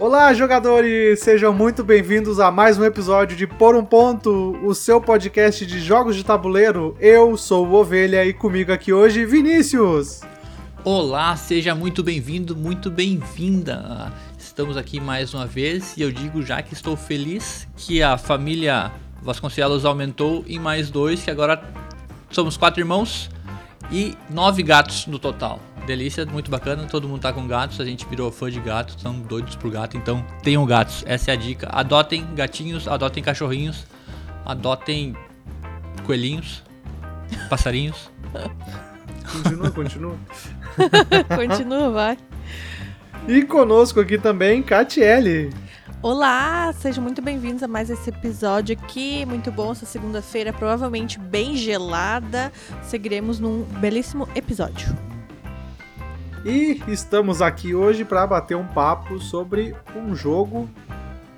Olá, jogadores! Sejam muito bem-vindos a mais um episódio de Por um Ponto, o seu podcast de jogos de tabuleiro. Eu sou o Ovelha e comigo aqui hoje, Vinícius! Olá, seja muito bem-vindo, muito bem-vinda! Estamos aqui mais uma vez e eu digo já que estou feliz que a família Vasconcelos aumentou em mais dois, que agora somos quatro irmãos e nove gatos no total delícia, muito bacana. Todo mundo tá com gatos, a gente virou fã de gatos, estão doidos por gato, então tenham gatos. Essa é a dica. Adotem gatinhos, adotem cachorrinhos, adotem coelhinhos, passarinhos. Continua, continua. continua, vai. E conosco aqui também, Catiele. Olá, sejam muito bem-vindos a mais esse episódio aqui. Muito bom essa segunda-feira, provavelmente bem gelada. Seguiremos num belíssimo episódio. E estamos aqui hoje para bater um papo sobre um jogo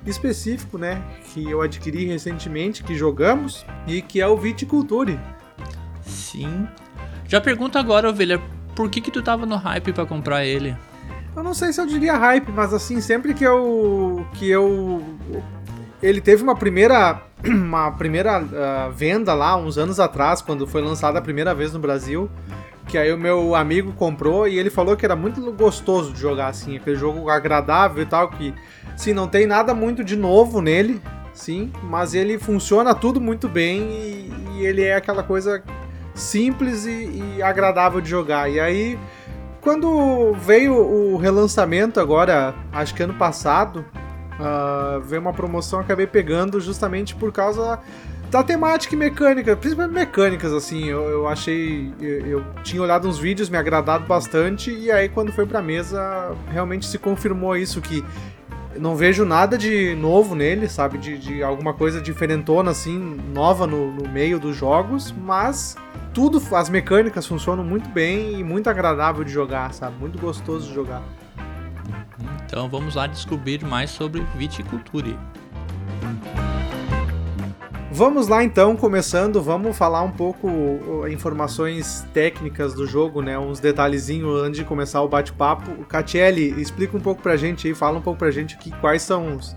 específico, né, que eu adquiri recentemente, que jogamos e que é o Viticulture. Sim. Já pergunto agora, ovelha, por que que tu tava no hype para comprar ele? Eu não sei se eu diria hype, mas assim, sempre que eu que eu ele teve uma primeira uma primeira uh, venda lá uns anos atrás, quando foi lançado a primeira vez no Brasil que aí o meu amigo comprou e ele falou que era muito gostoso de jogar assim, aquele jogo agradável e tal, que sim, não tem nada muito de novo nele, sim, mas ele funciona tudo muito bem e, e ele é aquela coisa simples e, e, agradável de jogar. E aí, quando veio o relançamento agora, acho que ano passado, uh, veio uma promoção, acabei pegando justamente por causa da temática e mecânica, principalmente mecânicas, assim, eu, eu achei. Eu, eu, tinha olhado uns vídeos, me agradado bastante, e aí quando foi pra mesa, realmente se confirmou isso, que não vejo nada de novo nele, sabe? De, de alguma coisa diferentona, assim, nova no, no, meio dos jogos, mas tudo, as mecânicas funcionam muito bem e muito agradável de jogar, sabe? Muito gostoso de jogar. Então vamos lá descobrir mais sobre viticultura. Vamos lá então, começando, vamos falar um pouco informações técnicas do jogo, né? Uns detalhezinhos antes de começar o bate-papo. Catiele, explica um pouco pra gente aí, fala um pouco pra gente aqui quais são os,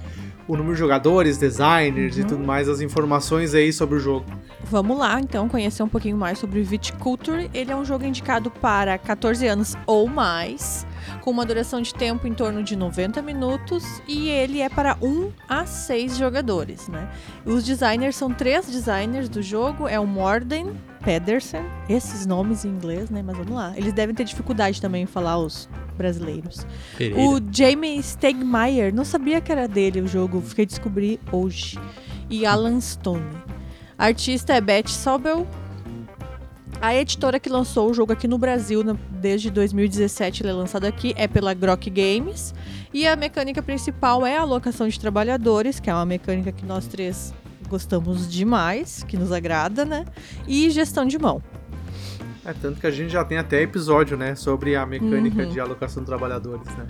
o número de jogadores, designers uhum. e tudo mais, as informações aí sobre o jogo. Vamos lá, então, conhecer um pouquinho mais sobre Viticulture. Ele é um jogo indicado para 14 anos ou mais com uma duração de tempo em torno de 90 minutos e ele é para 1 a 6 jogadores, né? Os designers são três designers do jogo, é o Morden Pedersen, esses nomes em inglês, né? Mas vamos lá. Eles devem ter dificuldade também em falar os brasileiros. Pereira. O Jamie Stegmaier, não sabia que era dele o jogo, fiquei descobrir hoje. E Alan Stone. A artista é Beth Sobel, a editora que lançou o jogo aqui no Brasil desde 2017, ele é lançado aqui, é pela Grok Games. E a mecânica principal é a alocação de trabalhadores, que é uma mecânica que nós três gostamos demais, que nos agrada, né? E gestão de mão. É, tanto que a gente já tem até episódio, né, sobre a mecânica uhum. de alocação de trabalhadores, né?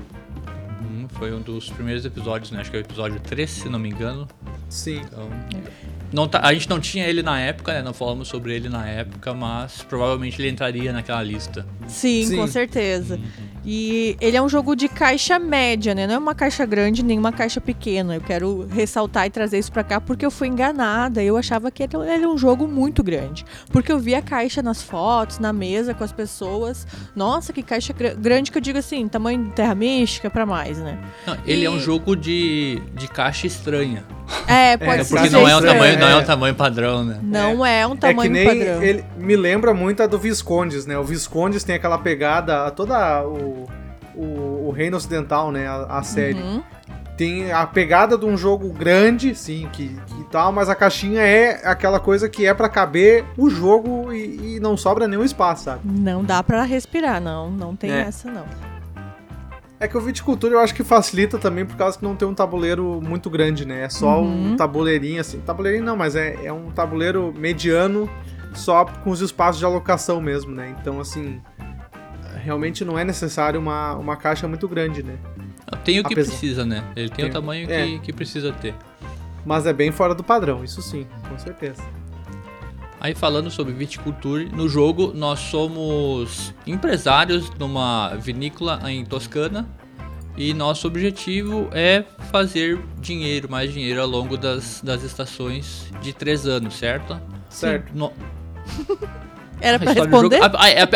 Uhum, foi um dos primeiros episódios, né? Acho que é o episódio 3, se não me engano. Sim. Então, é. Não tá, a gente não tinha ele na época, né? Não falamos sobre ele na época, mas provavelmente ele entraria naquela lista. Sim, Sim. com certeza. Uhum. E ele é um jogo de caixa média, né? Não é uma caixa grande nem uma caixa pequena. Eu quero ressaltar e trazer isso para cá porque eu fui enganada. Eu achava que ele era um jogo muito grande. Porque eu vi a caixa nas fotos, na mesa com as pessoas. Nossa, que caixa gr grande que eu digo assim, tamanho de Terra Mística para mais, né? Não, ele e... é um jogo de, de caixa estranha. É, pode é, ser. Porque não é, um tamanho, não é um tamanho padrão, né? Não é, é um tamanho é que nem padrão. Ele me lembra muito a do Viscondes, né? O Viscondes tem aquela pegada, toda o, o, o Reino Ocidental, né? A, a série. Uhum. Tem a pegada de um jogo grande, sim, que, que tal, mas a caixinha é aquela coisa que é para caber o jogo e, e, não sobra nenhum espaço, sabe? Não dá para respirar, não. Não tem é. essa, não. É que o viticultura eu acho que facilita também por causa que não tem um tabuleiro muito grande, né? É só uhum. um tabuleirinho assim. Tabuleirinho não, mas é, é um tabuleiro mediano só com os espaços de alocação mesmo, né? Então, assim, realmente não é necessário uma, uma caixa muito grande, né? Tem o que Apesar... precisa, né? Ele tem, tem o tamanho é. que, que precisa ter. Mas é bem fora do padrão, isso sim, com certeza. Aí falando sobre viticultura, no jogo nós somos empresários numa vinícola em Toscana E nosso objetivo é fazer dinheiro, mais dinheiro ao longo das, das estações de três anos, certo? Certo. No- Era pra responder? jogo-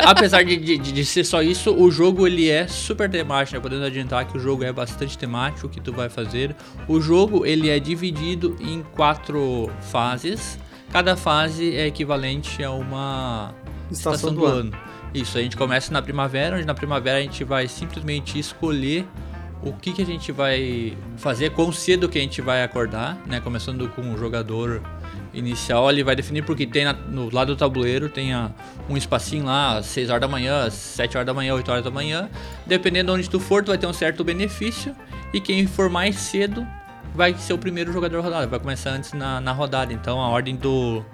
apesar de, de, de ser só isso, o jogo ele é super temático, né? Podemos adiantar que o jogo é bastante temático, o que tu vai fazer. O jogo ele é dividido em quatro fases. Cada fase é equivalente a uma Estação, do, ano. Isso, a gente começa na primavera, onde na primavera a gente vai simplesmente escolher o que, que a gente vai fazer, quão cedo que a gente vai acordar, né? Começando com o jogador inicial, ele vai definir porque tem na- no lado do tabuleiro tem a- um espacinho lá, às 6 horas da manhã, às 7 horas da manhã, 8 horas da manhã. Dependendo de onde tu for, tu vai ter um certo benefício. E quem for mais cedo vai ser o primeiro jogador rodado, vai começar antes na, na rodada. Então a ordem do,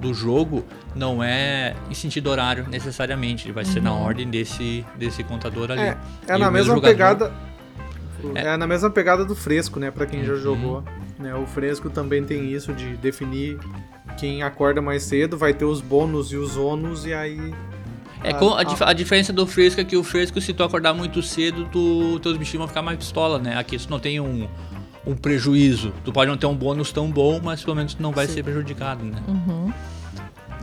do jogo não é em sentido horário necessariamente, ele vai ser na ordem desse, desse contador ali. É, é na mesma jogador- pegada. É. É. na mesma pegada do fresco, né? Pra quem já Uhum. jogou. Né? O fresco também tem isso de definir quem acorda mais cedo, vai ter os bônus e os ônus, e aí. É, a, dif- a diferença do fresco é que o fresco, se tu acordar muito cedo, tu, teus bichinhos vão ficar mais pistola, né? Aqui tu não tem um, um prejuízo. Tu pode não ter um bônus tão bom, mas pelo menos tu não vai Sim. ser prejudicado, né? Uhum.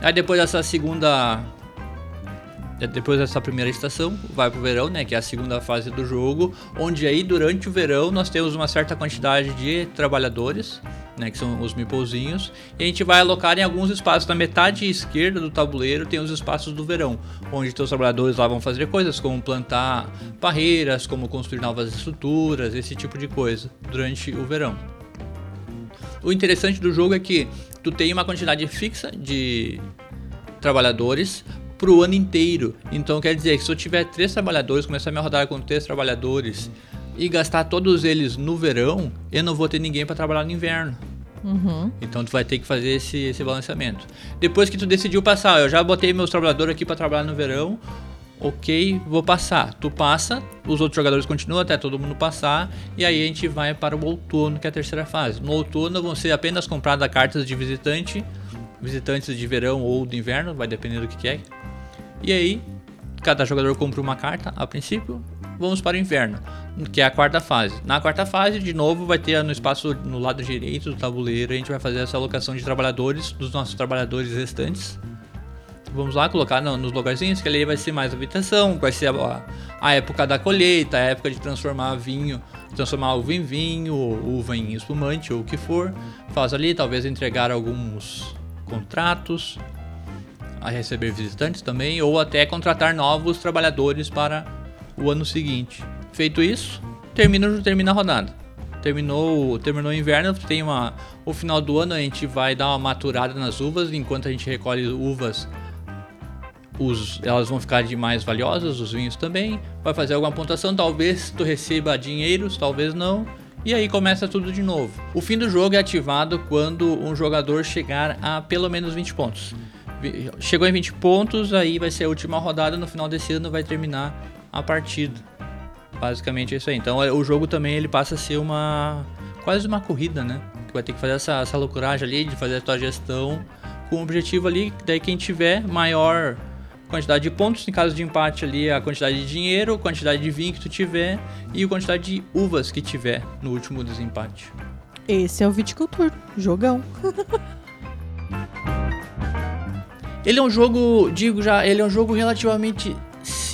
Aí depois dessa segunda. de- Depois dessa primeira estação, vai pro verão, né? Que é a segunda fase do jogo. Onde aí, durante o verão, nós temos uma certa quantidade de trabalhadores, né? Que são os mipolzinhos. E a gente vai alocar em alguns espaços. Na metade esquerda do tabuleiro tem os espaços do verão. Onde teus trabalhadores lá vão fazer coisas como plantar barreiras, como construir novas estruturas, esse tipo de coisa. Durante o verão. O interessante do jogo é que tu tem uma quantidade fixa de trabalhadores pro ano inteiro. Então quer dizer que se eu tiver três trabalhadores, começar minha rodada com três trabalhadores e gastar todos eles no verão, eu não vou ter ninguém para trabalhar no inverno. Uhum. Então tu vai ter que fazer esse, esse balanceamento. Depois que tu decidiu passar, eu já botei meus trabalhadores aqui para trabalhar no verão. Ok, vou passar. Tu passa, os outros jogadores continuam até todo mundo passar. E aí a gente vai para o outono, que é a terceira fase. No outono vão ser apenas compradas cartas de visitante, visitantes de verão ou de inverno, vai depender do que que é. E aí, cada jogador compra uma carta a princípio. Vamos para o inverno, que é a quarta fase. Na quarta fase, de novo, vai ter no espaço no lado direito do tabuleiro, a gente vai fazer essa alocação de trabalhadores, dos nossos trabalhadores restantes. Vamos lá colocar no- nos lugarzinhos, que ali vai ser mais habitação, vai ser a, a época da colheita, a época de transformar vinho, transformar uva em vinho, uva em espumante ou o que for. Faz ali, talvez entregar alguns contratos, a receber visitantes também, ou até contratar novos trabalhadores para o ano seguinte. Feito isso, termina, termina a rodada. Terminou, terminou o inverno, tem uma, o final do ano a gente vai dar uma maturada nas uvas, enquanto a gente recolhe uvas, os, elas vão ficar de mais valiosas, os vinhos também. Vai fazer alguma pontuação, talvez tu receba dinheiros, talvez não. E aí começa tudo de novo. O fim do jogo é ativado quando um jogador chegar a pelo menos 20 pontos. Chegou em 20 pontos, aí vai ser a última rodada, no final desse ano vai terminar a partida. Basicamente é isso aí. Então é, o jogo também ele passa a ser uma quase uma corrida, né? Que vai ter que fazer essa, essa loucuragem ali de fazer a tua gestão com o objetivo ali, daí quem tiver maior quantidade de pontos, em caso de empate ali a quantidade de dinheiro, a quantidade de vinho que tu tiver e a quantidade de uvas que tiver no último desempate. Esse é o Viticulture. Jogão. Ele é um jogo, digo já, ele é um jogo relativamente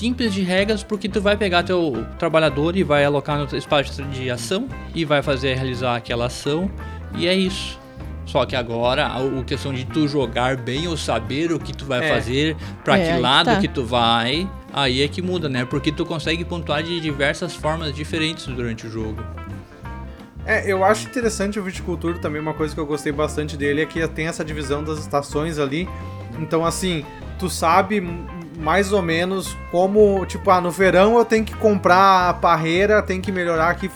simples de regras, porque tu vai pegar teu trabalhador e vai alocar no espaço de ação e vai fazer realizar aquela ação e é isso. Só que agora a questão de tu jogar bem ou saber o que tu vai É. fazer, pra É, que lado tá. que tu vai, aí é que muda, né? Porque tu consegue pontuar de diversas formas diferentes durante o jogo. É, eu acho interessante o Viticultura também, uma coisa que eu gostei bastante dele é que tem essa divisão das estações ali. Então, assim, tu sabe mais ou menos como, tipo, ah, no verão eu tenho que comprar a parreira, tenho que melhorar aqui,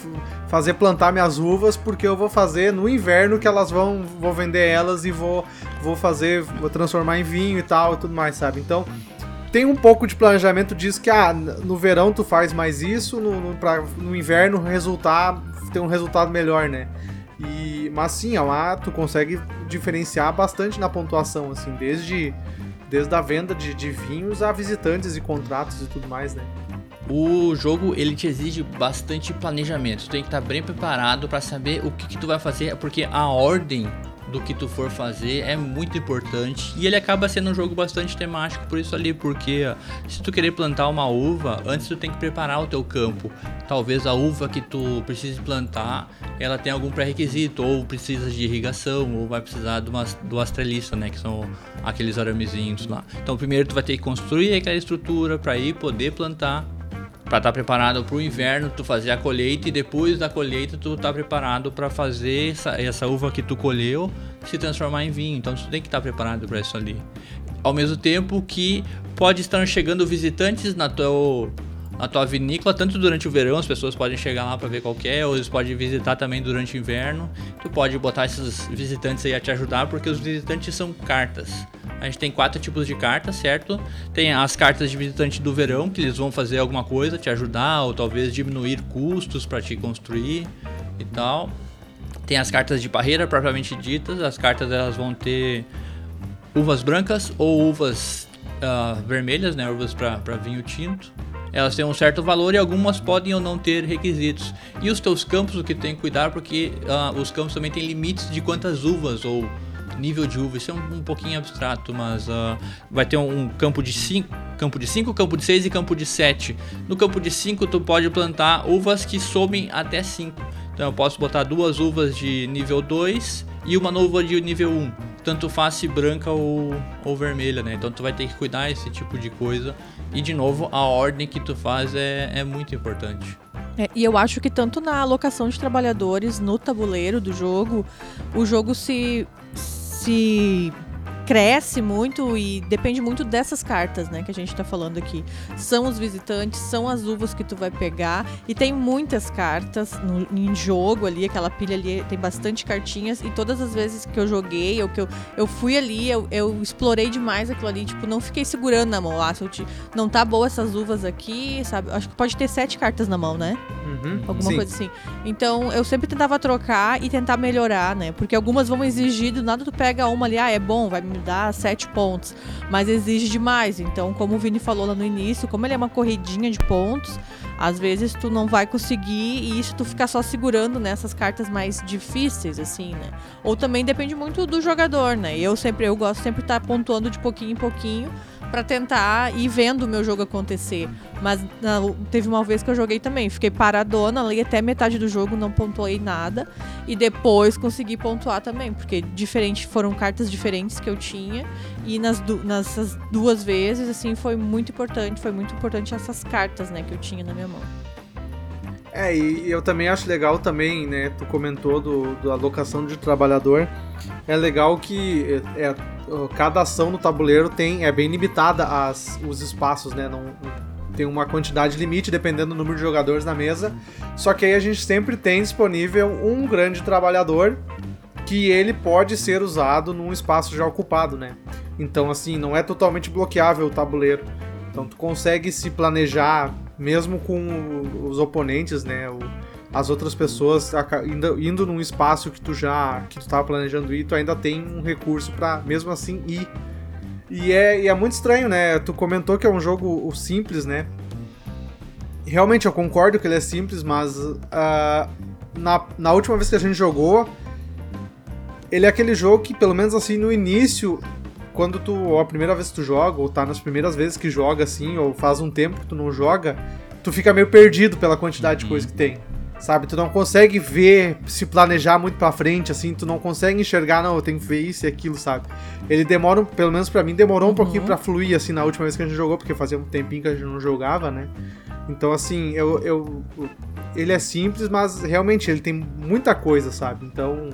fazer plantar minhas uvas, porque eu vou fazer no inverno que elas vão, vou vender elas e vou, vou fazer, vou transformar em vinho e tal e tudo mais, sabe? Então, tem um pouco de planejamento disso que, ah, no verão tu faz mais isso, no, no, pra, no inverno resultar, ter um resultado melhor, né? E, mas sim, é uma, tu consegue diferenciar bastante na pontuação, assim, desde, desde a venda de, de vinhos a visitantes e contratos e tudo mais, né? o jogo ele te exige bastante planejamento. Tu tem que estar bem preparado para saber o que, que tu vai fazer, porque a ordem do que tu for fazer é muito importante e ele acaba sendo um jogo bastante temático por isso ali, porque se tu querer plantar uma uva, antes tu tem que preparar o teu campo. Talvez a uva que tu precise plantar, ela tenha algum pré-requisito, ou precisa de irrigação, ou vai precisar de umas, do astrelista, né, que são aqueles aramezinhos lá. Então primeiro tu vai ter que construir aquela estrutura para ir poder plantar para estar tá preparado para o inverno, tu fazer a colheita e depois da colheita tu tá preparado para fazer essa, essa uva que tu colheu se transformar em vinho. Então tu tem que estar tá preparado para isso ali. Ao mesmo tempo que pode estar chegando visitantes na tua na tua vinícola, tanto durante o verão, as pessoas podem chegar lá para ver qual é, ou eles podem visitar também durante o inverno. Tu pode botar esses visitantes aí a te ajudar, porque os visitantes são cartas. A gente tem quatro tipos de cartas, certo? Tem as cartas de visitante do verão, que eles vão fazer alguma coisa, te ajudar, ou talvez diminuir custos para te construir e tal. Tem as cartas de barreira propriamente ditas, as cartas elas vão ter uvas brancas ou uvas uh, vermelhas, né? Uvas para vinho tinto. Elas têm um certo valor e algumas podem ou não ter requisitos. E os teus campos, o que tem que cuidar, porque uh, os campos também têm limites de quantas uvas ou nível de uva, isso é um, um pouquinho abstrato, mas uh, vai ter um, campo de 5, campo de 5, campo de 6 e campo de 7. No campo de 5 tu pode plantar uvas que somem até 5. Então eu posso botar duas uvas de nível 2 e uma uva de nível 1. Tanto faz se branca ou, ou vermelha, né? Então tu vai ter que cuidar esse tipo de coisa. E de novo, a ordem que tu faz é, é muito importante. É, e eu acho que tanto na alocação de trabalhadores no tabuleiro do jogo, o jogo se se cresce muito e depende muito dessas cartas, né, que a gente tá falando aqui. São os visitantes, são as uvas que tu vai pegar e tem muitas cartas no, em jogo ali, aquela pilha ali tem bastante cartinhas e todas as vezes que eu joguei ou que eu, eu fui ali, eu, eu explorei demais aquilo ali, tipo, não fiquei segurando na mão, ah, se eu te, não tá boa essas uvas aqui, sabe? Acho que pode ter sete cartas na mão, né? Uhum, Alguma sim. coisa assim. Então, eu sempre tentava trocar e tentar melhorar, né? Porque algumas vão exigir, do nada tu pega uma ali, ah, é bom, vai me dá sete pontos, mas exige demais. Então, como o Vini falou lá no início, como ele é uma corridinha de pontos, às vezes tu não vai conseguir e isso tu ficar só segurando nessas cartas mais difíceis, assim, né? Ou também depende muito do jogador, né? Eu sempre, eu gosto sempre estar tá pontuando de pouquinho em pouquinho para tentar ir vendo o meu jogo acontecer. Mas não, teve uma vez que eu joguei também, fiquei paradona ali até metade do jogo, não pontuei nada. E depois consegui pontuar também, porque diferente foram cartas diferentes que eu tinha. E nas du nessas duas vezes, assim, foi muito importante. Foi muito importante essas cartas, né, que eu tinha na minha mão. É, e eu também acho legal também, né? Tu comentou do, do alocação de trabalhador. É legal que é, é, cada ação no tabuleiro tem é bem limitada as, os espaços, né? Não, tem uma quantidade limite dependendo do número de jogadores na mesa. Só que aí a gente sempre tem disponível um grande trabalhador que ele pode ser usado num espaço já ocupado, né? Então assim, não é totalmente bloqueável o tabuleiro. Então tu consegue se planejar mesmo com os oponentes, né? As outras pessoas indo, indo num espaço que tu já que tu tava planejando ir, tu ainda tem um recurso para mesmo assim ir. E é, e é muito estranho, né? Tu comentou que é um jogo simples, né? Realmente eu concordo que ele é simples, mas uh, na, na última vez que a gente jogou, ele é aquele jogo que, pelo menos assim, no início, quando tu, ou a primeira vez que tu joga, ou tá nas primeiras vezes que joga assim, ou faz um tempo que tu não joga, tu fica meio perdido pela quantidade de coisa que tem. Sabe, tu não consegue ver, se planejar muito pra frente, assim, tu não consegue enxergar, não, eu tenho que ver isso e aquilo, sabe? Ele demora, pelo menos para mim, demorou um uhum. pouquinho pra fluir, assim, na última vez que a gente jogou, porque fazia um tempinho que a gente não jogava, né? Então, assim, eu, eu ele é simples, mas realmente ele tem muita coisa, sabe? Então,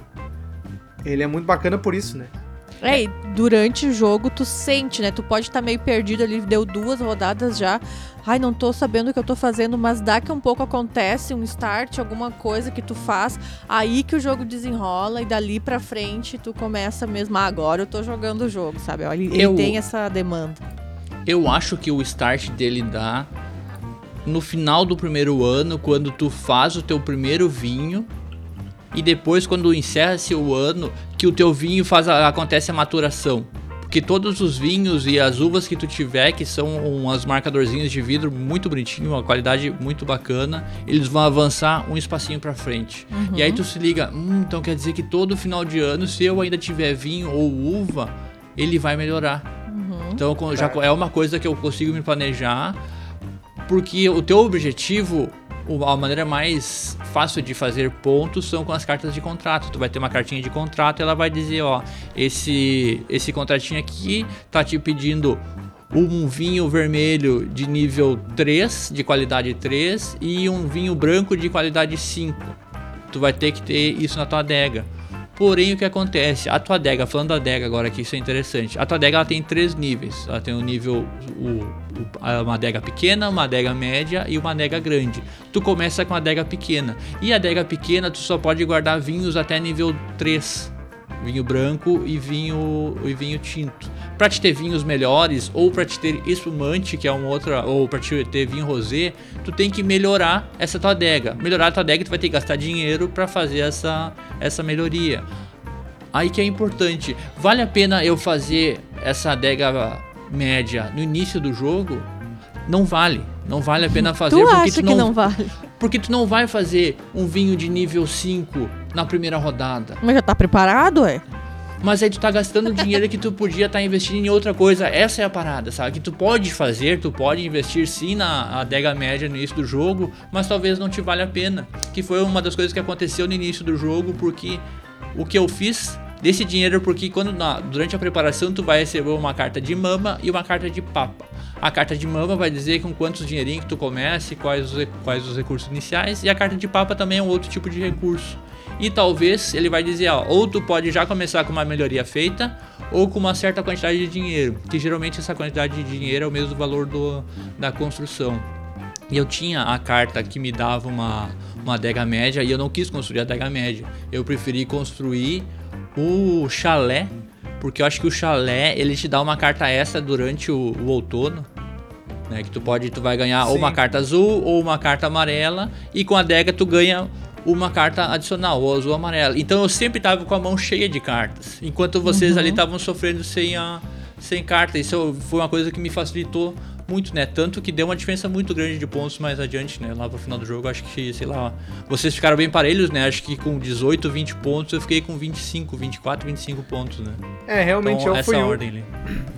ele é muito bacana por isso, né? É, e durante o jogo tu sente, né? Tu pode estar tá meio perdido ali, deu duas rodadas já. Ai, não tô sabendo o que eu tô fazendo, mas daqui um pouco acontece um start, alguma coisa que tu faz, aí que o jogo desenrola e dali pra frente tu começa mesmo, ah, agora eu tô jogando o jogo, sabe? Ele, eu, tem essa demanda. Eu acho que o start dele dá no final do primeiro ano, quando tu faz o teu primeiro vinho e depois quando encerra-se o ano que o teu vinho faz a, acontece a maturação. Porque todos os vinhos e as uvas que tu tiver, que são umas marcadorzinhos de vidro muito bonitinho, uma qualidade muito bacana, eles vão avançar um espacinho para frente. Uhum. E aí tu se liga, hum, então quer dizer que todo final de ano, se eu ainda tiver vinho ou uva, ele vai melhorar. Uhum. Então já é uma coisa que eu consigo me planejar, porque o teu objetivo a maneira mais fácil de fazer pontos são com as cartas de contrato. Tu vai ter uma cartinha de contrato e ela vai dizer, ó, esse esse contratinho aqui tá te pedindo um vinho vermelho de nível 3, de qualidade 3 e um vinho branco de qualidade 5. Tu vai ter que ter isso na tua adega. Porém, o que acontece? A tua adega, falando da adega agora aqui, isso é interessante. A tua adega ela tem três níveis. Ela tem o nível, o, o, uma adega pequena, uma adega média e uma adega grande. Tu começa com a adega pequena. E a adega pequena, tu só pode guardar vinhos até nível 3 vinho branco e vinho e vinho tinto. Para te ter vinhos melhores ou para te ter espumante, que é uma outra, ou para te ter vinho rosé, tu tem que melhorar essa tua adega. Melhorar a tua adega, tu vai ter que gastar dinheiro para fazer essa essa melhoria. Aí que é importante, vale a pena eu fazer essa adega média no início do jogo? Não vale. Não vale a pena fazer tu porque acha tu não, que não vale. Porque tu não vai fazer um vinho de nível 5 na primeira rodada. Mas já tá preparado, é? Mas aí tu tá gastando dinheiro que tu podia estar tá investindo em outra coisa. Essa é a parada, sabe? Que tu pode fazer, tu pode investir sim na adega média no início do jogo, mas talvez não te valha a pena. Que foi uma das coisas que aconteceu no início do jogo, porque o que eu fiz desse dinheiro, porque quando na, durante a preparação tu vai receber uma carta de mama e uma carta de papa. A carta de mama vai dizer com quantos dinheirinhos que tu comece, quais os, quais os recursos iniciais, e a carta de papa também é um outro tipo de recurso. E talvez ele vai dizer, ó, ou tu pode já começar com uma melhoria feita, ou com uma certa quantidade de dinheiro, que geralmente essa quantidade de dinheiro é o mesmo valor do, da construção. E eu tinha a carta que me dava uma, uma adega média e eu não quis construir a adega média. Eu preferi construir o chalé, porque eu acho que o chalé ele te dá uma carta extra durante o, o outono né? Que tu pode, tu vai ganhar Sim. ou uma carta azul ou uma carta amarela e com a adega tu ganha uma carta adicional, ou azul ou amarela. Então eu sempre tava com a mão cheia de cartas, enquanto vocês uhum. ali estavam sofrendo sem a sem carta. Isso foi uma coisa que me facilitou muito, né? Tanto que deu uma diferença muito grande de pontos mais adiante, né? Lá pro final do jogo, acho que, sei lá, vocês ficaram bem parelhos, né? Acho que com 18, 20 pontos, eu fiquei com 25, 24, 25 pontos, né? É, realmente então, eu fui essa um, ordem ali.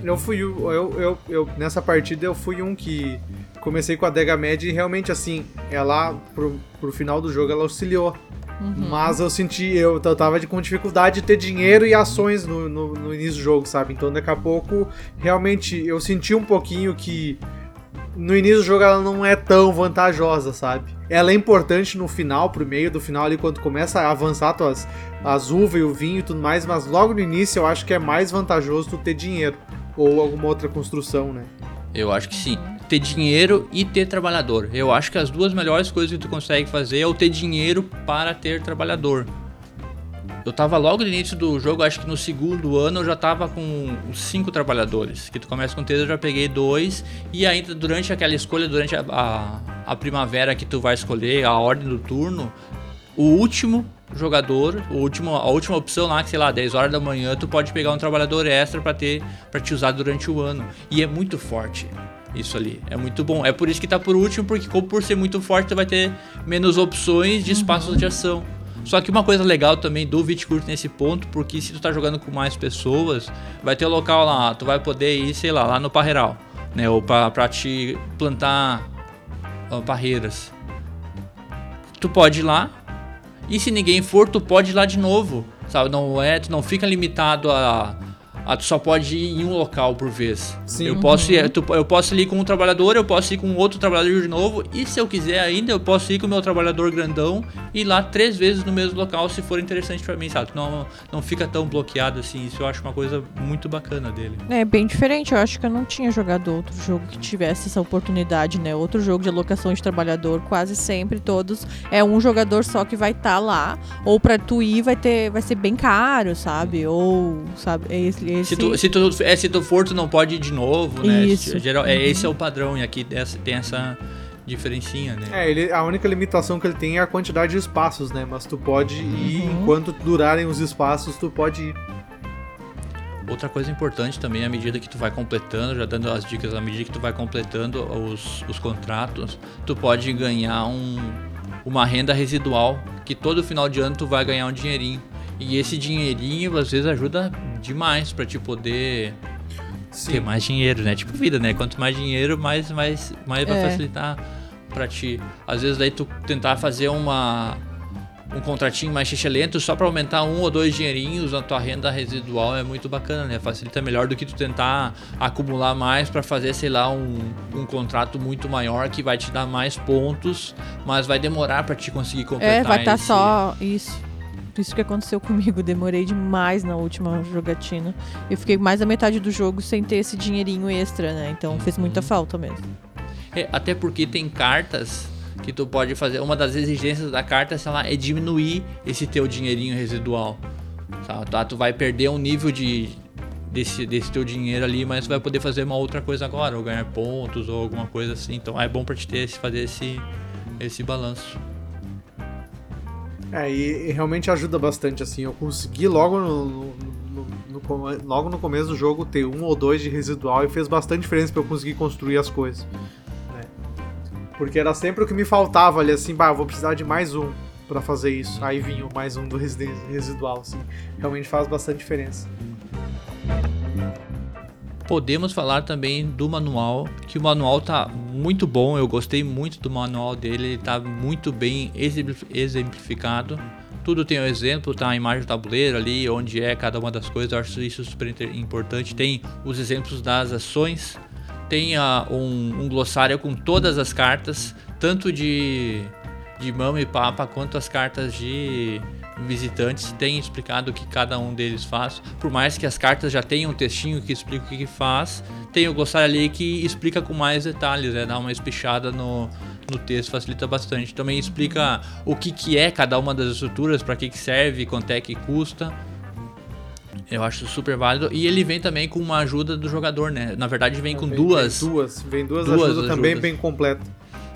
Eu fui eu, eu, eu, nessa partida eu fui um que comecei com a Dega Med e realmente assim, ela pro, pro final do jogo ela auxiliou. Uhum. Mas eu senti, eu, eu tava com dificuldade de ter dinheiro e ações no, no, no, início do jogo, sabe? Então daqui a pouco, realmente, eu senti um pouquinho que no início do jogo ela não é tão vantajosa, sabe? Ela é importante no final, pro meio do final ali, quando começa a avançar tuas, as uvas e o vinho e tudo mais, mas logo no início eu acho que é mais vantajoso tu ter dinheiro ou alguma outra construção, né? Eu acho que sim. Ter dinheiro e ter trabalhador. Eu acho que as duas melhores coisas que tu consegue fazer é o ter dinheiro para ter trabalhador. Eu tava logo no início do jogo, acho que no segundo ano eu já tava com cinco trabalhadores. Que tu começa com três, eu já peguei dois. E ainda durante aquela escolha, durante a, a, a primavera que tu vai escolher, a ordem do turno, o último jogador, o último, a última opção lá, que sei lá, 10 horas da manhã, tu pode pegar um trabalhador extra para ter para te usar durante o ano. E é muito forte isso ali. É muito bom. É por isso que tá por último, porque como por ser muito forte, vai ter menos opções de espaços de ação. Só que uma coisa legal também do Viticulture nesse ponto, porque se tu tá jogando com mais pessoas, vai ter um local lá, tu vai poder ir, sei lá, lá no parreiral, né? Ou pra, pra te plantar parreiras. Tu pode ir lá, e se ninguém for, tu pode ir lá de novo, sabe? Não é, tu não fica limitado a ah, tu só pode ir em um local por vez. Sim. Eu posso, ir, uhum. eu posso ir com um trabalhador, eu posso ir com outro trabalhador de novo, e se eu quiser ainda, eu posso ir com o meu trabalhador grandão e ir lá três vezes no mesmo local se for interessante para mim, sabe? Não, não fica tão bloqueado assim. Isso eu acho uma coisa muito bacana dele. É bem diferente. Eu acho que eu não tinha jogado outro jogo que tivesse essa oportunidade, né? Outro jogo de alocação de trabalhador, quase sempre todos é um jogador só que vai estar tá lá, ou para tu ir vai ter, vai ser bem caro, sabe? Ou sabe? É esse, esse... Se, tu, se, tu, é, se tu for, tu não pode ir de novo, né? Isso. Geral, é, esse é o padrão, e aqui tem essa diferencinha, né? É, ele, a única limitação que ele tem é a quantidade de espaços, né? Mas tu pode ir, uhum. enquanto durarem os espaços, tu pode ir. Outra coisa importante também, à medida que tu vai completando, já dando as dicas, à medida que tu vai completando os, os contratos, tu pode ganhar um, uma renda residual, que todo final de ano tu vai ganhar um dinheirinho. E esse dinheirinho às vezes ajuda demais para te poder Sim. ter mais dinheiro, né? Tipo vida, né? Quanto mais dinheiro, mais, mais, mais vai é. facilitar para ti. Às vezes daí tu tentar fazer uma um contratinho mais lento só para aumentar um ou dois dinheirinhos na tua renda residual é muito bacana, né? Facilita melhor do que tu tentar acumular mais para fazer, sei lá, um, um contrato muito maior que vai te dar mais pontos, mas vai demorar para te conseguir completar. É, vai estar tá só isso. Isso que aconteceu comigo, demorei demais na última jogatina. Eu fiquei mais da metade do jogo sem ter esse dinheirinho extra, né? Então fez muita uhum. falta mesmo. É, até porque tem cartas que tu pode fazer. Uma das exigências da carta, sei lá, é diminuir esse teu dinheirinho residual. Tá? Tu vai perder um nível de desse, desse teu dinheiro ali, mas tu vai poder fazer uma outra coisa agora, ou ganhar pontos, ou alguma coisa assim. Então é bom para te ter esse, fazer esse, esse balanço. É, e, e, realmente ajuda bastante, assim. Eu consegui logo no, no, no, logo no começo do jogo ter um ou dois de residual e fez bastante diferença para eu conseguir construir as coisas. Né? Porque era sempre o que me faltava ali, assim, bah, vou precisar de mais um para fazer isso. Aí vinha mais um do residual, assim. Realmente faz bastante diferença. Podemos falar também do manual, que o manual tá muito bom, eu gostei muito do manual dele, ele tá muito bem exemplificado. Tudo tem um exemplo, tá a imagem do tabuleiro ali, onde é cada uma das coisas, eu acho isso super importante. Tem os exemplos das ações, tem uh, um, um glossário com todas as cartas, tanto de, de mama e papa quanto as cartas de visitantes têm explicado o que cada um deles faz. Por mais que as cartas já tenham um textinho que explica o que, que faz, tem o glossário ali que explica com mais detalhes, né? dá uma espichada no, no texto, facilita bastante. Também explica o que, que é cada uma das estruturas, para que, que serve, quanto é que custa. Eu acho super válido. E ele vem também com uma ajuda do jogador, né? Na verdade, vem com vem, duas. Vem duas, vem duas, duas ajudas, ajudas também bem completas.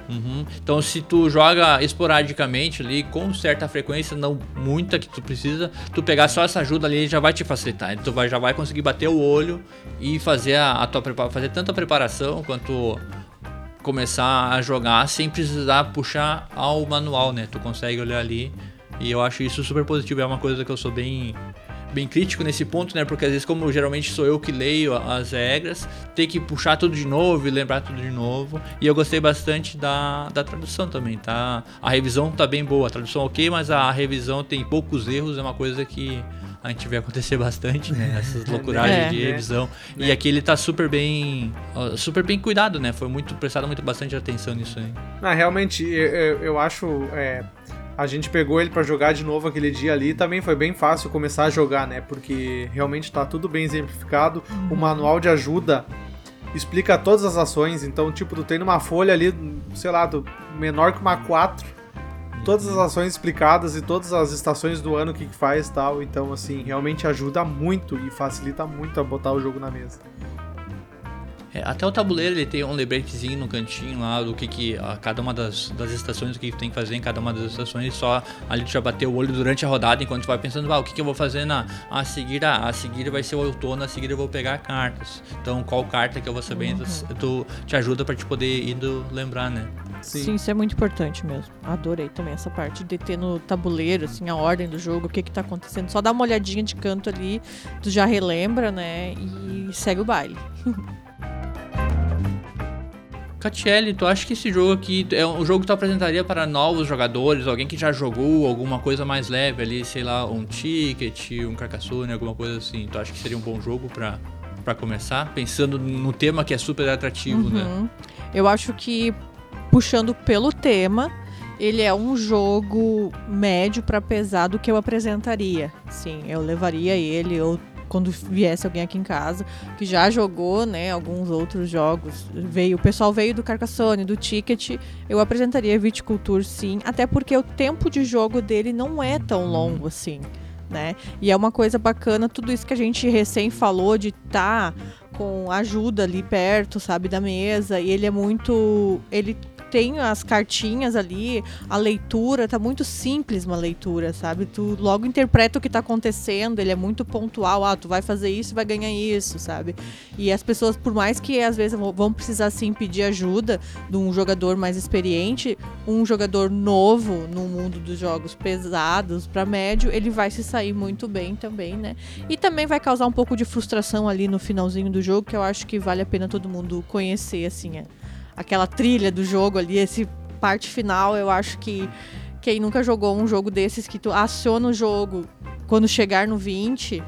Uhum. Então, se tu joga esporadicamente ali, com certa frequência, não muita que tu precisa, tu pegar só essa ajuda ali já vai te facilitar. Tu vai, já vai conseguir bater o olho e fazer a, a tua fazer tanto a preparação quanto começar a jogar sem precisar puxar ao manual, né? Tu consegue olhar ali e eu acho isso super positivo. É uma coisa que eu sou bem bem crítico nesse ponto, né? Porque às vezes, como geralmente sou eu que leio as regras, tem que puxar tudo de novo e lembrar tudo de novo. E eu gostei bastante da, da tradução também, tá? A revisão tá bem boa, a tradução ok, mas a revisão tem poucos erros, é uma coisa que a gente vê acontecer bastante, né? Essas loucuragens é, de revisão. É. E aqui ele tá super bem. Super bem cuidado, né? Foi muito prestado muito bastante atenção nisso aí. Ah, realmente, eu, eu acho. A gente pegou ele para jogar de novo aquele dia ali, também foi bem fácil começar a jogar, né? Porque realmente tá tudo bem exemplificado. O manual de ajuda explica todas as ações, então, tipo, tu tem numa folha ali, sei lá, do menor que uma 4, todas as ações explicadas e todas as estações do ano que faz tal. Então, assim, realmente ajuda muito e facilita muito a botar o jogo na mesa. É, até o tabuleiro ele tem um lembretezinho no cantinho lá do que, que a, cada uma das, das estações, o que, que tem que fazer em cada uma das estações, só ali tu já bater o olho durante a rodada enquanto tu vai pensando, ah, o que, que eu vou fazer na a seguir, ah, a seguir vai ser o outono, a seguir eu vou pegar cartas. Então qual carta que eu vou saber, uhum. tu te ajuda para te poder indo lembrar, né? Sim. Sim. isso é muito importante mesmo. Adorei também essa parte de ter no tabuleiro, assim, a ordem do jogo, o que que tá acontecendo. Só dá uma olhadinha de canto ali, tu já relembra, né? E segue o baile. Catielli, tu acha que esse jogo aqui é um jogo que tu apresentaria para novos jogadores, alguém que já jogou alguma coisa mais leve ali, sei lá, um Ticket, um Carcassonne, alguma coisa assim? Tu acha que seria um bom jogo para para começar, pensando no tema que é super atrativo, né? uhum. né? Eu acho que puxando pelo tema, ele é um jogo médio para pesado que eu apresentaria. Sim, eu levaria ele, eu quando viesse alguém aqui em casa que já jogou, né, alguns outros jogos, veio, o pessoal veio do Carcassonne, do Ticket, eu apresentaria Viticulture sim, até porque o tempo de jogo dele não é tão longo assim, né? E é uma coisa bacana tudo isso que a gente recém falou de estar tá com ajuda ali perto, sabe, da mesa, e ele é muito ele tem as cartinhas ali, a leitura tá muito simples uma leitura, sabe? Tu logo interpreta o que tá acontecendo, ele é muito pontual, ah, tu vai fazer isso, vai ganhar isso, sabe? E as pessoas, por mais que às vezes vão precisar sim pedir ajuda de um jogador mais experiente, um jogador novo no mundo dos jogos pesados para médio, ele vai se sair muito bem também, né? E também vai causar um pouco de frustração ali no finalzinho do jogo, que eu acho que vale a pena todo mundo conhecer, assim, é, aquela trilha do jogo ali, esse parte final, eu acho que quem nunca jogou um jogo desses que tu aciona o jogo quando chegar no 20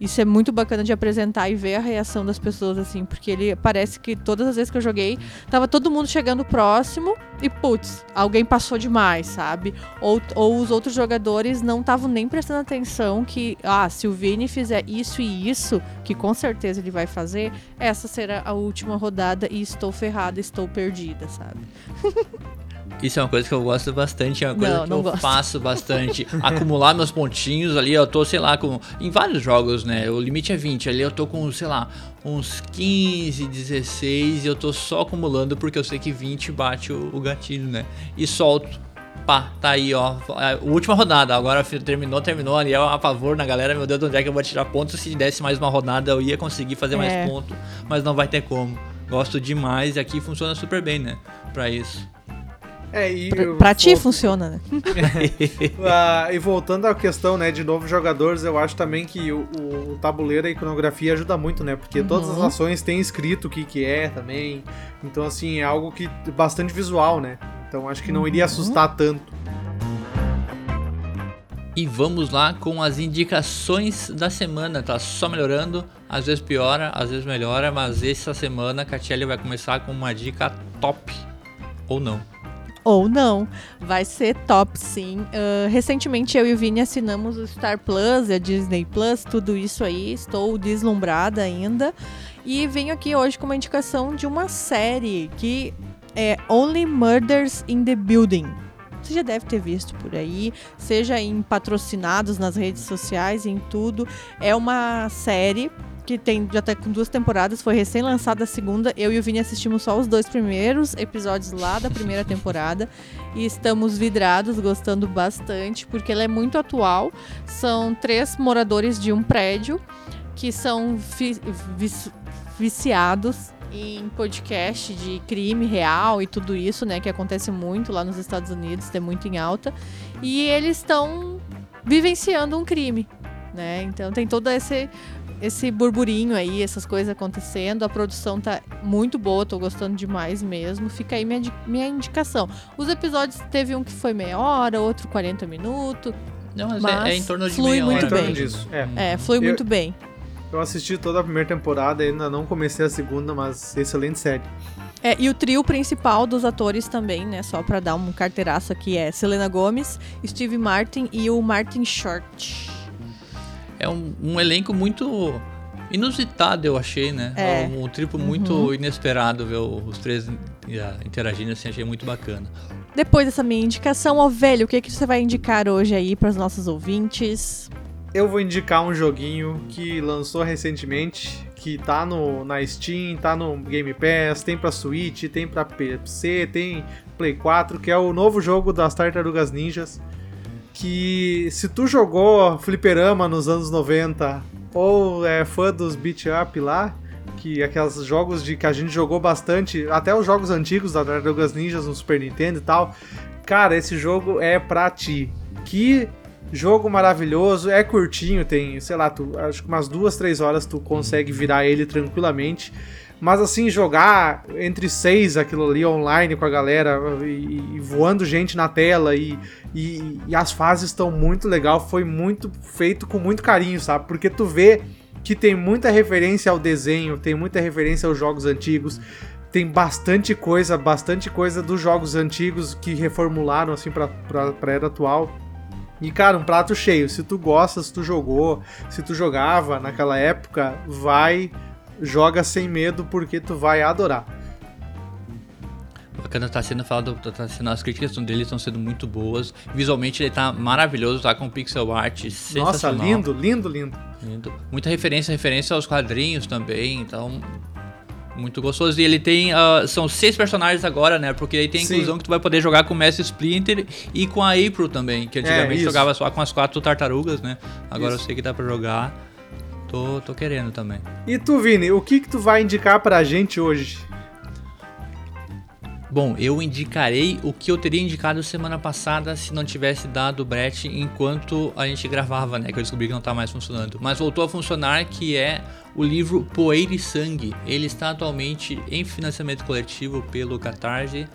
isso é muito bacana de apresentar e ver a reação das pessoas, assim, porque ele parece que todas as vezes que eu joguei, tava todo mundo chegando próximo e, putz, alguém passou demais, sabe? Ou, ou os outros jogadores não estavam nem prestando atenção que, ah, se o Vini fizer isso e isso, que com certeza ele vai fazer, essa será a última rodada e estou ferrada, estou perdida, sabe? Isso é uma coisa que eu gosto bastante, é uma coisa Não, que não eu gosto. faço bastante. Acumular meus pontinhos ali, eu tô, sei lá, com. Em vários jogos, né? O limite é 20. Ali eu tô com, sei lá, uns 15, 16 e eu tô só acumulando porque eu sei que 20 bate o, o gatilho, né? E solto. Pá, tá aí, ó. A última rodada. Agora terminou, terminou ali, ó, a favor na galera. Meu Deus, de onde é que eu vou tirar pontos? Se desse mais uma rodada, eu ia conseguir fazer É. mais ponto, mas não vai ter como. Gosto demais e aqui funciona super bem, né? Pra isso. É, e Pra, pra ti vou- funciona, né? Ah, e voltando à questão, né, de novos jogadores, eu acho também que o, o tabuleiro e a iconografia ajuda muito, né? Porque todas as Uhum. ações têm escrito o que que é também. Então, assim, é algo que bastante visual, né? Então, acho que não iria assustar tanto. E vamos lá com as indicações da semana. Tá só melhorando, às vezes piora, às vezes melhora, mas essa semana a Catiele vai começar com uma dica top. Ou não. Ou não. Vai ser top, sim. Ah, recentemente eu e o Vini assinamos o Star Plus, a Disney Plus, tudo isso aí. Estou deslumbrada ainda. E venho aqui hoje com uma indicação de uma série que é Only Murders in the Building. Você já deve ter visto por aí, seja em patrocinados nas redes sociais, em tudo. É uma série que tem já tá com duas temporadas, foi recém-lançada a segunda. Eu e o Vini assistimos só os dois primeiros episódios lá da primeira temporada e estamos vidrados, gostando bastante, porque ela é muito atual. São três moradores de um prédio que são vi- vici- viciados em podcast de crime real e tudo isso, né, que acontece muito lá nos Estados Unidos, é muito em alta. E eles estão vivenciando um crime, né? Então tem todo esse esse burburinho aí, essas coisas acontecendo. A produção tá muito boa, tô gostando demais mesmo. Fica aí minha, minha indicação. Os episódios teve um que foi meia hora, outro 40 minutos. Não, mas, Mas é, é em torno de flui meia muito hora. Em torno bem. disso, é. É, foi Eu- muito bem. Eu assisti toda a primeira temporada, ainda não comecei a segunda, mas excelente série. É, e o trio principal dos atores também, né? Só pra dar um carteiraço aqui é Selena Gomez, Steve Martin e o Martin Short. É um, um elenco muito inusitado, eu achei, né? É. Um, um triplo muito inesperado ver os três ah, interagindo assim, achei muito bacana. Depois dessa minha indicação, ó velho, o que, que você vai indicar hoje aí para os nossos ouvintes? Eu vou indicar um joguinho que lançou recentemente, que tá no, na Steam, tá no Game Pass, tem pra Switch, tem pra PC, tem Play 4, que é o novo jogo das Tartarugas Ninjas. Que se tu jogou Fliperama nos anos 90 ou é fã dos beat up lá, que aqueles jogos de que a gente jogou bastante, até os jogos antigos das Tartarugas Ninjas no Super Nintendo e tal, cara, esse jogo é pra ti. Que Jogo maravilhoso, é curtinho, tem, sei lá, tu, acho que umas duas, três horas tu consegue virar ele tranquilamente. Mas assim, jogar entre seis aquilo ali online com a galera e, e voando gente na tela e, e, e as fases estão muito legal, foi muito feito com muito carinho, sabe? Porque tu vê que tem muita referência ao desenho, tem muita referência aos jogos antigos, tem bastante coisa, bastante coisa dos jogos antigos que reformularam assim pra, pra era atual. E, cara, um prato cheio. Se tu gosta, se tu jogou, se tu jogava naquela época, vai, joga sem medo, porque tu vai adorar. Bacana, tá sendo falado, tá sendo, as críticas dele estão sendo muito boas. Visualmente ele tá maravilhoso, tá com pixel art Nossa, sensacional. lindo, lindo, lindo. Lindo. Muita referência, referência aos quadrinhos também, então Muito gostoso. E ele tem. Uh, são seis personagens agora, né? Porque aí tem a inclusão Sim. que tu vai poder jogar com o Mestre Splinter e com a April também. Que antigamente é, jogava só com as quatro tartarugas, né? Agora isso. eu sei que dá pra jogar. Tô, tô querendo também. E tu, Vini, o que, que tu vai indicar pra gente hoje? Bom, eu indicarei o que eu teria indicado semana passada se não tivesse dado o Brett enquanto a gente gravava, né? Que eu descobri que não tá mais funcionando. Mas voltou a funcionar, que é o livro Poeira e Sangue. Ele está atualmente em financiamento coletivo pelo Catarse.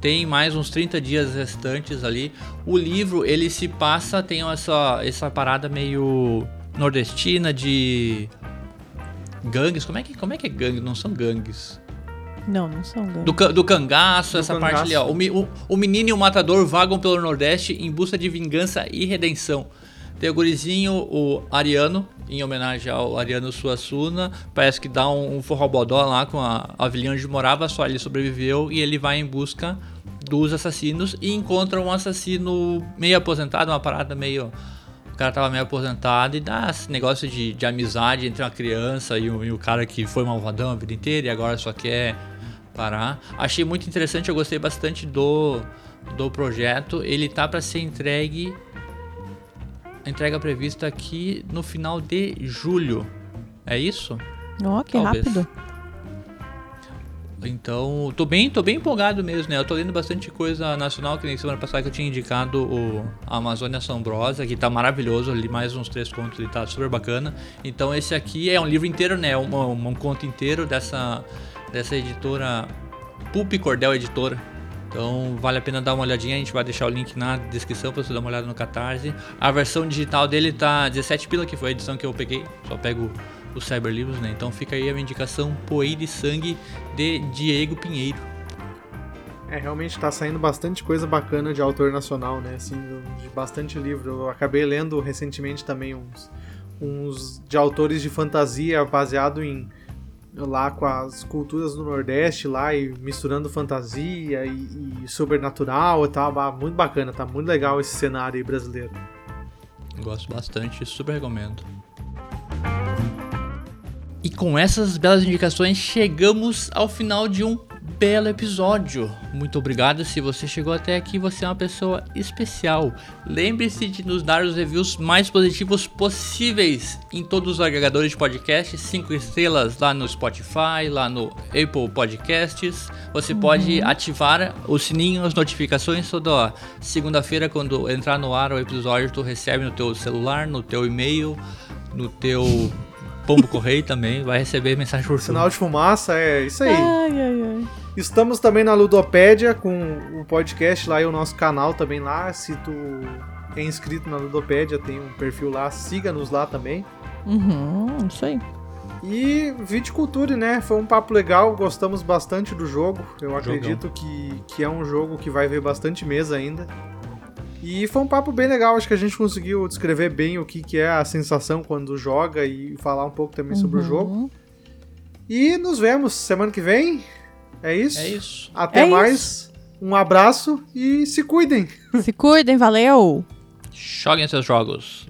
Tem mais uns 30 dias restantes ali. O livro, ele se passa, tem essa, essa parada meio nordestina de gangues. Como é que, como é que é gangue? Não são gangues. Não, não são gangues. Do, do cangaço, do essa cangaço. parte ali, ó. O, o, o, menino e o matador vagam pelo Nordeste em busca de vingança e redenção. Tem o gurizinho, o Ariano, em homenagem ao Ariano Suassuna. Parece que dá um, um forrobodó lá com a, a vila onde morava, só ele sobreviveu e ele vai em busca dos assassinos e encontra um assassino meio aposentado, uma parada meio o cara tava meio aposentado e dá esse negócio de, de amizade entre uma criança e o, e o, cara que foi malvadão a vida inteira e agora só quer parar. Achei muito interessante, eu gostei bastante do, do projeto. Ele tá para ser entregue. Entrega prevista aqui no final de julho. É isso? Ó, oh, que Talvez. rápido. Então, tô bem, tô bem empolgado mesmo, né? Eu tô lendo bastante coisa nacional, que nem semana passada que eu tinha indicado o Amazônia Assombrosa, que tá maravilhoso, ali mais uns três contos, ele tá super bacana. Então esse aqui é um livro inteiro, né? Um, um, um conto inteiro dessa, dessa editora Pulp Cordel Editora. Então vale a pena dar uma olhadinha, a gente vai deixar o link na descrição para você dar uma olhada no Catarse. A versão digital dele tá 17 pila, que foi a edição que eu peguei. Só pego o Cyberlivros, né? Então fica aí a minha indicação Poeira e Sangue de Diego Pinheiro. É, realmente tá saindo bastante coisa bacana de autor nacional, né? Assim, de bastante livro. Eu acabei lendo recentemente também uns, uns de autores de fantasia baseado em lá com as culturas do Nordeste lá e misturando fantasia e, e sobrenatural e tal, muito bacana, tá muito legal esse cenário aí brasileiro. Gosto bastante, super recomendo. E com essas belas indicações chegamos ao final de um belo episódio. Muito obrigado se você chegou até aqui, você é uma pessoa especial. Lembre-se de nos dar os reviews mais positivos possíveis em todos os agregadores de podcast, 5 estrelas lá no Spotify, lá no Apple Podcasts. Você uhum. pode ativar o sininho, as notificações toda segunda-feira quando entrar no ar o episódio, tu recebe no teu celular, no teu e-mail, no teu Pombo Correio também vai receber mensagem por Sinal de fumaça, é isso aí. Ai, ai, ai. Estamos também na Ludopédia com o podcast lá e o nosso canal também lá. Se tu é inscrito na Ludopédia, tem um perfil lá, siga-nos lá também. Uhum, isso aí. E Viticulture, né? Foi um papo legal, gostamos bastante do jogo. Eu acredito que, que é um jogo que vai ver bastante mesa ainda. E foi um papo bem legal, acho que a gente conseguiu descrever bem o que, que é a sensação quando joga e falar um pouco também uhum. sobre o uhum. jogo. E nos vemos semana que vem. É isso? É isso. Até é mais. Isso. Um abraço e se cuidem. Se cuidem, valeu! Joguem seus jogos.